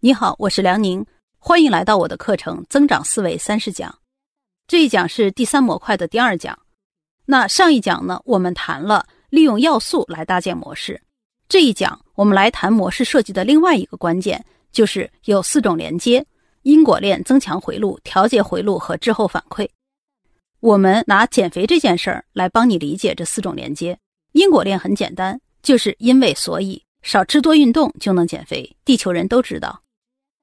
你好，我是梁宁，欢迎来到我的课程《增长思维三十讲》。这一讲是第三模块的第二讲。那上一讲呢，我们谈了利用要素来搭建模式。这一讲我们来谈模式设计的另外一个关键，就是有四种连接：因果链、增强回路、调节回路和滞后反馈。我们拿减肥这件事儿来帮你理解这四种连接。因果链很简单，就是因为所以，少吃多运动就能减肥，地球人都知道。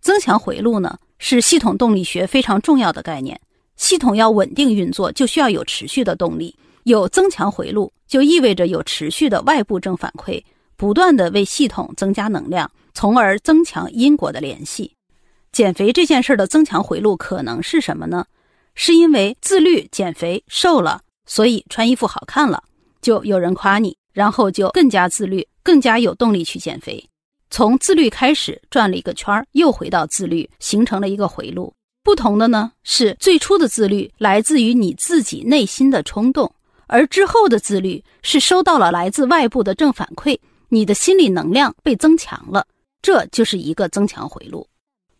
增强回路呢，是系统动力学非常重要的概念。系统要稳定运作，就需要有持续的动力。有增强回路，就意味着有持续的外部正反馈，不断的为系统增加能量，从而增强因果的联系。减肥这件事儿的增强回路可能是什么呢？是因为自律减肥瘦了，所以穿衣服好看了，就有人夸你，然后就更加自律，更加有动力去减肥。从自律开始转了一个圈儿，又回到自律，形成了一个回路。不同的呢是，最初的自律来自于你自己内心的冲动，而之后的自律是收到了来自外部的正反馈，你的心理能量被增强了，这就是一个增强回路。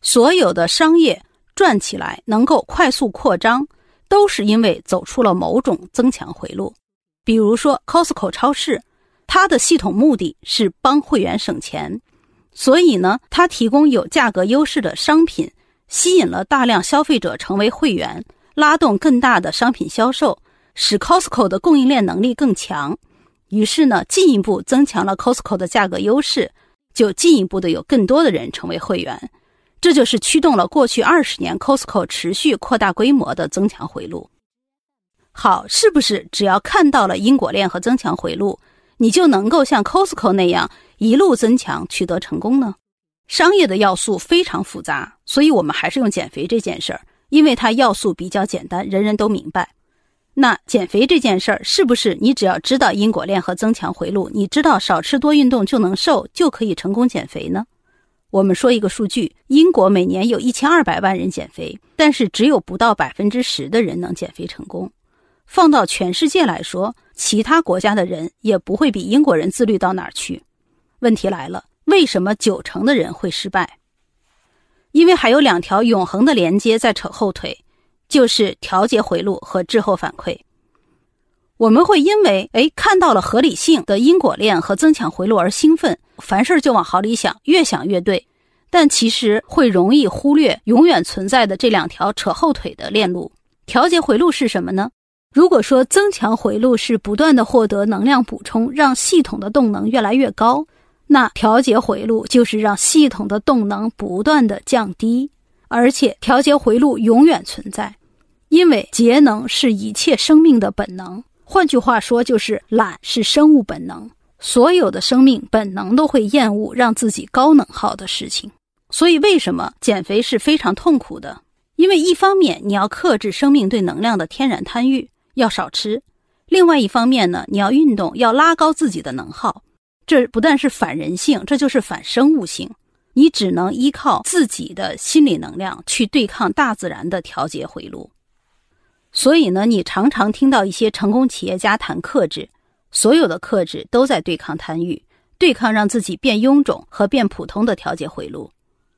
所有的商业转起来能够快速扩张，都是因为走出了某种增强回路。比如说 Costco 超市，它的系统目的是帮会员省钱。所以呢，它提供有价格优势的商品，吸引了大量消费者成为会员，拉动更大的商品销售，使 Costco 的供应链能力更强。于是呢，进一步增强了 Costco 的价格优势，就进一步的有更多的人成为会员。这就是驱动了过去二十年 Costco 持续扩大规模的增强回路。好，是不是只要看到了因果链和增强回路，你就能够像 Costco 那样？一路增强，取得成功呢？商业的要素非常复杂，所以我们还是用减肥这件事儿，因为它要素比较简单，人人都明白。那减肥这件事儿，是不是你只要知道因果链和增强回路，你知道少吃多运动就能瘦，就可以成功减肥呢？我们说一个数据：英国每年有一千二百万人减肥，但是只有不到百分之十的人能减肥成功。放到全世界来说，其他国家的人也不会比英国人自律到哪儿去。问题来了，为什么九成的人会失败？因为还有两条永恒的连接在扯后腿，就是调节回路和滞后反馈。我们会因为哎看到了合理性的因果链和增强回路而兴奋，凡事就往好里想，越想越对。但其实会容易忽略永远存在的这两条扯后腿的链路。调节回路是什么呢？如果说增强回路是不断的获得能量补充，让系统的动能越来越高。那调节回路就是让系统的动能不断的降低，而且调节回路永远存在，因为节能是一切生命的本能。换句话说，就是懒是生物本能，所有的生命本能都会厌恶让自己高能耗的事情。所以，为什么减肥是非常痛苦的？因为一方面你要克制生命对能量的天然贪欲，要少吃；另外一方面呢，你要运动，要拉高自己的能耗。这不但是反人性，这就是反生物性。你只能依靠自己的心理能量去对抗大自然的调节回路。所以呢，你常常听到一些成功企业家谈克制，所有的克制都在对抗贪欲，对抗让自己变臃肿和变普通的调节回路。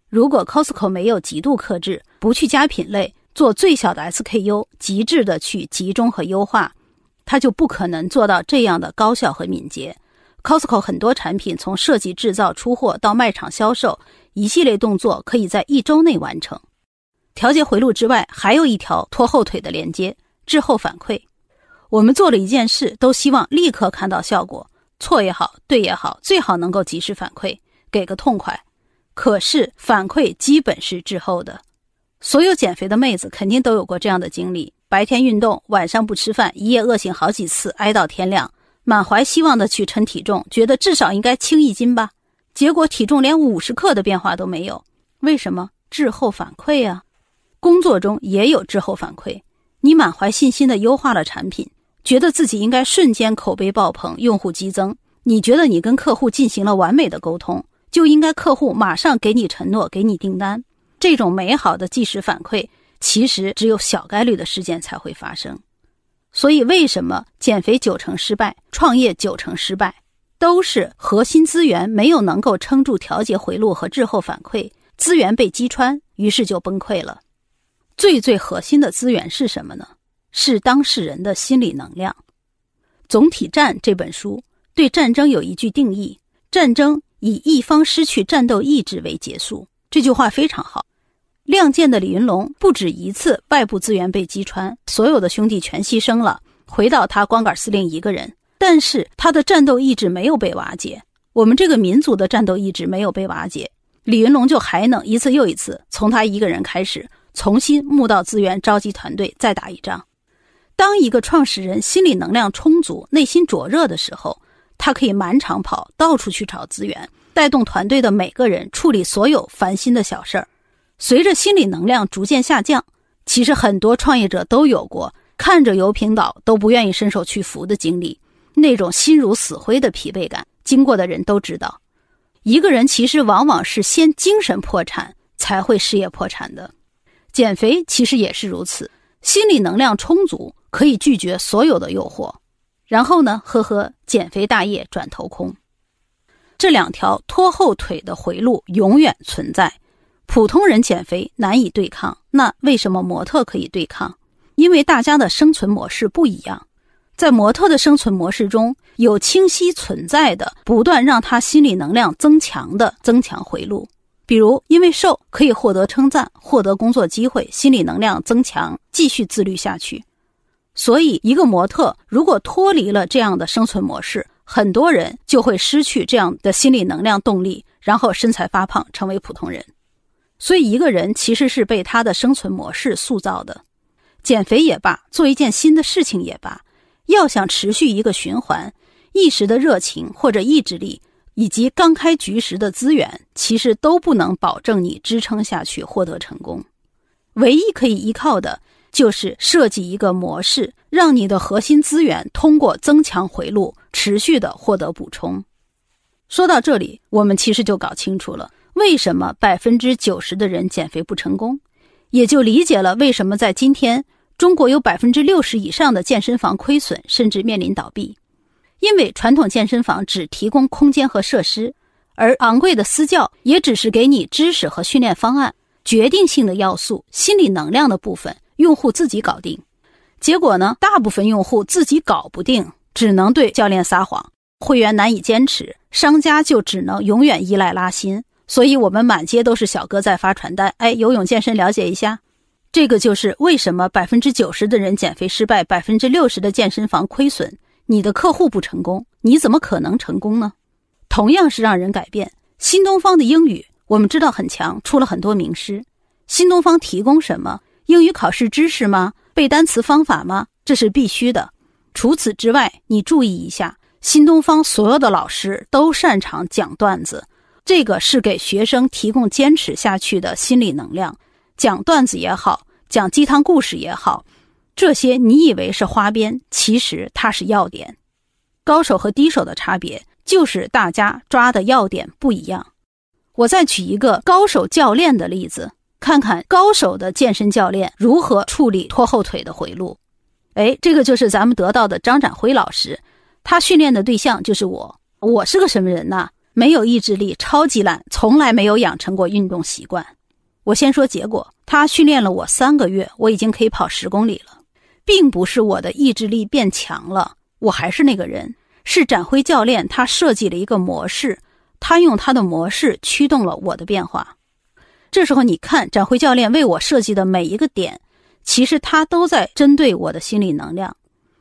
如果 Costco 没有极度克制，不去加品类，做最小的 SKU，极致的去集中和优化，它就不可能做到这样的高效和敏捷。Costco 很多产品从设计、制造、出货到卖场销售，一系列动作可以在一周内完成。调节回路之外，还有一条拖后腿的连接——滞后反馈。我们做了一件事，都希望立刻看到效果，错也好，对也好，最好能够及时反馈，给个痛快。可是反馈基本是滞后的。所有减肥的妹子肯定都有过这样的经历：白天运动，晚上不吃饭，一夜饿醒好几次，挨到天亮。满怀希望的去称体重，觉得至少应该轻一斤吧，结果体重连五十克的变化都没有。为什么？滞后反馈啊！工作中也有滞后反馈。你满怀信心的优化了产品，觉得自己应该瞬间口碑爆棚，用户激增。你觉得你跟客户进行了完美的沟通，就应该客户马上给你承诺，给你订单。这种美好的即时反馈，其实只有小概率的事件才会发生。所以，为什么减肥九成失败，创业九成失败，都是核心资源没有能够撑住调节回路和滞后反馈，资源被击穿，于是就崩溃了。最最核心的资源是什么呢？是当事人的心理能量。《总体战》这本书对战争有一句定义：战争以一方失去战斗意志为结束。这句话非常好。亮剑的李云龙不止一次外部资源被击穿，所有的兄弟全牺牲了，回到他光杆司令一个人，但是他的战斗意志没有被瓦解。我们这个民族的战斗意志没有被瓦解，李云龙就还能一次又一次从他一个人开始。重新募到资源，召集团队，再打一仗。当一个创始人心理能量充足、内心灼热的时候，他可以满场跑，到处去找资源，带动团队的每个人处理所有烦心的小事儿。随着心理能量逐渐下降，其实很多创业者都有过看着油瓶倒都不愿意伸手去扶的经历，那种心如死灰的疲惫感。经过的人都知道，一个人其实往往是先精神破产，才会事业破产的。减肥其实也是如此，心理能量充足，可以拒绝所有的诱惑，然后呢，呵呵，减肥大业转头空。这两条拖后腿的回路永远存在。普通人减肥难以对抗，那为什么模特可以对抗？因为大家的生存模式不一样。在模特的生存模式中有清晰存在的、不断让他心理能量增强的增强回路。比如，因为瘦可以获得称赞，获得工作机会，心理能量增强，继续自律下去。所以，一个模特如果脱离了这样的生存模式，很多人就会失去这样的心理能量动力，然后身材发胖，成为普通人。所以，一个人其实是被他的生存模式塑造的。减肥也罢，做一件新的事情也罢，要想持续一个循环，一时的热情或者意志力。以及刚开局时的资源，其实都不能保证你支撑下去获得成功。唯一可以依靠的，就是设计一个模式，让你的核心资源通过增强回路，持续的获得补充。说到这里，我们其实就搞清楚了为什么百分之九十的人减肥不成功，也就理解了为什么在今天中国有百分之六十以上的健身房亏损，甚至面临倒闭。因为传统健身房只提供空间和设施，而昂贵的私教也只是给你知识和训练方案，决定性的要素心理能量的部分，用户自己搞定。结果呢，大部分用户自己搞不定，只能对教练撒谎，会员难以坚持，商家就只能永远依赖拉新。所以，我们满街都是小哥在发传单，哎，游泳健身了解一下。这个就是为什么百分之九十的人减肥失败，百分之六十的健身房亏损。你的客户不成功，你怎么可能成功呢？同样是让人改变。新东方的英语我们知道很强，出了很多名师。新东方提供什么？英语考试知识吗？背单词方法吗？这是必须的。除此之外，你注意一下，新东方所有的老师都擅长讲段子，这个是给学生提供坚持下去的心理能量。讲段子也好，讲鸡汤故事也好。这些你以为是花边，其实它是要点。高手和低手的差别就是大家抓的要点不一样。我再举一个高手教练的例子，看看高手的健身教练如何处理拖后腿的回路。哎，这个就是咱们得到的张展辉老师，他训练的对象就是我。我是个什么人呢？没有意志力，超级懒，从来没有养成过运动习惯。我先说结果，他训练了我三个月，我已经可以跑十公里了。并不是我的意志力变强了，我还是那个人。是展辉教练他设计了一个模式，他用他的模式驱动了我的变化。这时候你看，展辉教练为我设计的每一个点，其实他都在针对我的心理能量。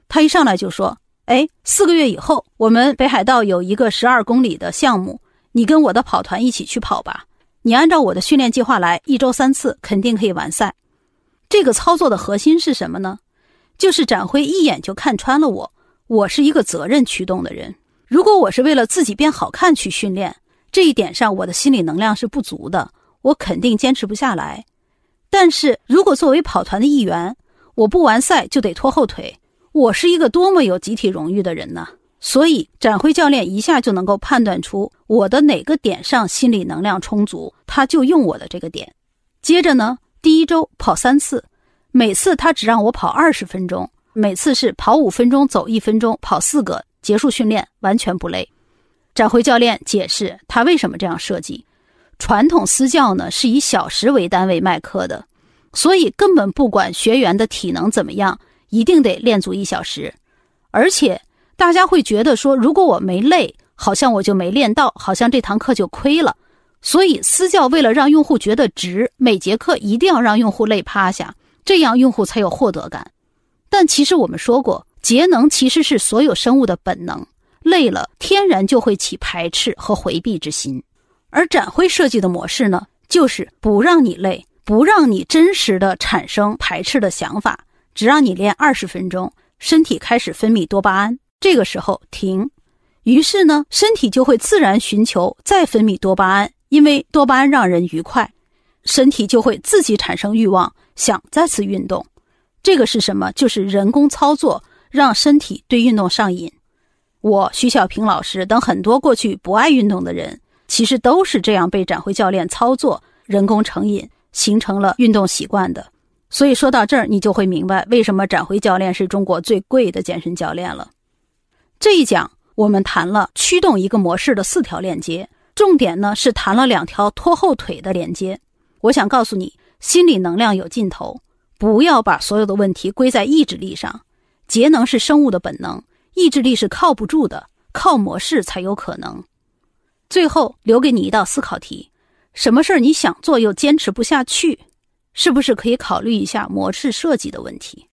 他一上来就说：“哎，四个月以后，我们北海道有一个十二公里的项目，你跟我的跑团一起去跑吧。你按照我的训练计划来，一周三次，肯定可以完赛。”这个操作的核心是什么呢？就是展辉一眼就看穿了我，我是一个责任驱动的人。如果我是为了自己变好看去训练，这一点上我的心理能量是不足的，我肯定坚持不下来。但是如果作为跑团的一员，我不完赛就得拖后腿，我是一个多么有集体荣誉的人呢？所以展辉教练一下就能够判断出我的哪个点上心理能量充足，他就用我的这个点。接着呢，第一周跑三次。每次他只让我跑二十分钟，每次是跑五分钟，走一分钟，跑四个，结束训练，完全不累。展辉教练解释他为什么这样设计：传统私教呢是以小时为单位卖课的，所以根本不管学员的体能怎么样，一定得练足一小时。而且大家会觉得说，如果我没累，好像我就没练到，好像这堂课就亏了。所以私教为了让用户觉得值，每节课一定要让用户累趴下，这样用户才有获得感。但其实我们说过，节能其实是所有生物的本能，累了天然就会起排斥和回避之心。而展辉设计的模式呢，就是不让你累，不让你真实的产生排斥的想法，只让你练二十分钟，身体开始分泌多巴胺，这个时候停，于是呢，身体就会自然寻求再分泌多巴胺，因为多巴胺让人愉快，身体就会自己产生欲望，想再次运动。这个是什么？就是人工操作，让身体对运动上瘾。我徐小平老师等很多过去不爱运动的人。其实都是这样被展会教练操作，人工成瘾，形成了运动习惯的。所以说到这儿，你就会明白为什么展辉教练是中国最贵的健身教练了。这一讲我们谈了驱动一个模式的四条链接，重点呢是谈了两条拖后腿的连接。我想告诉你，心理能量有尽头，不要把所有的问题归在意志力上。节能是生物的本能，意志力是靠不住的，靠模式才有可能。最后留给你一道思考题：什么事儿你想做又坚持不下去？是不是可以考虑一下模式设计的问题？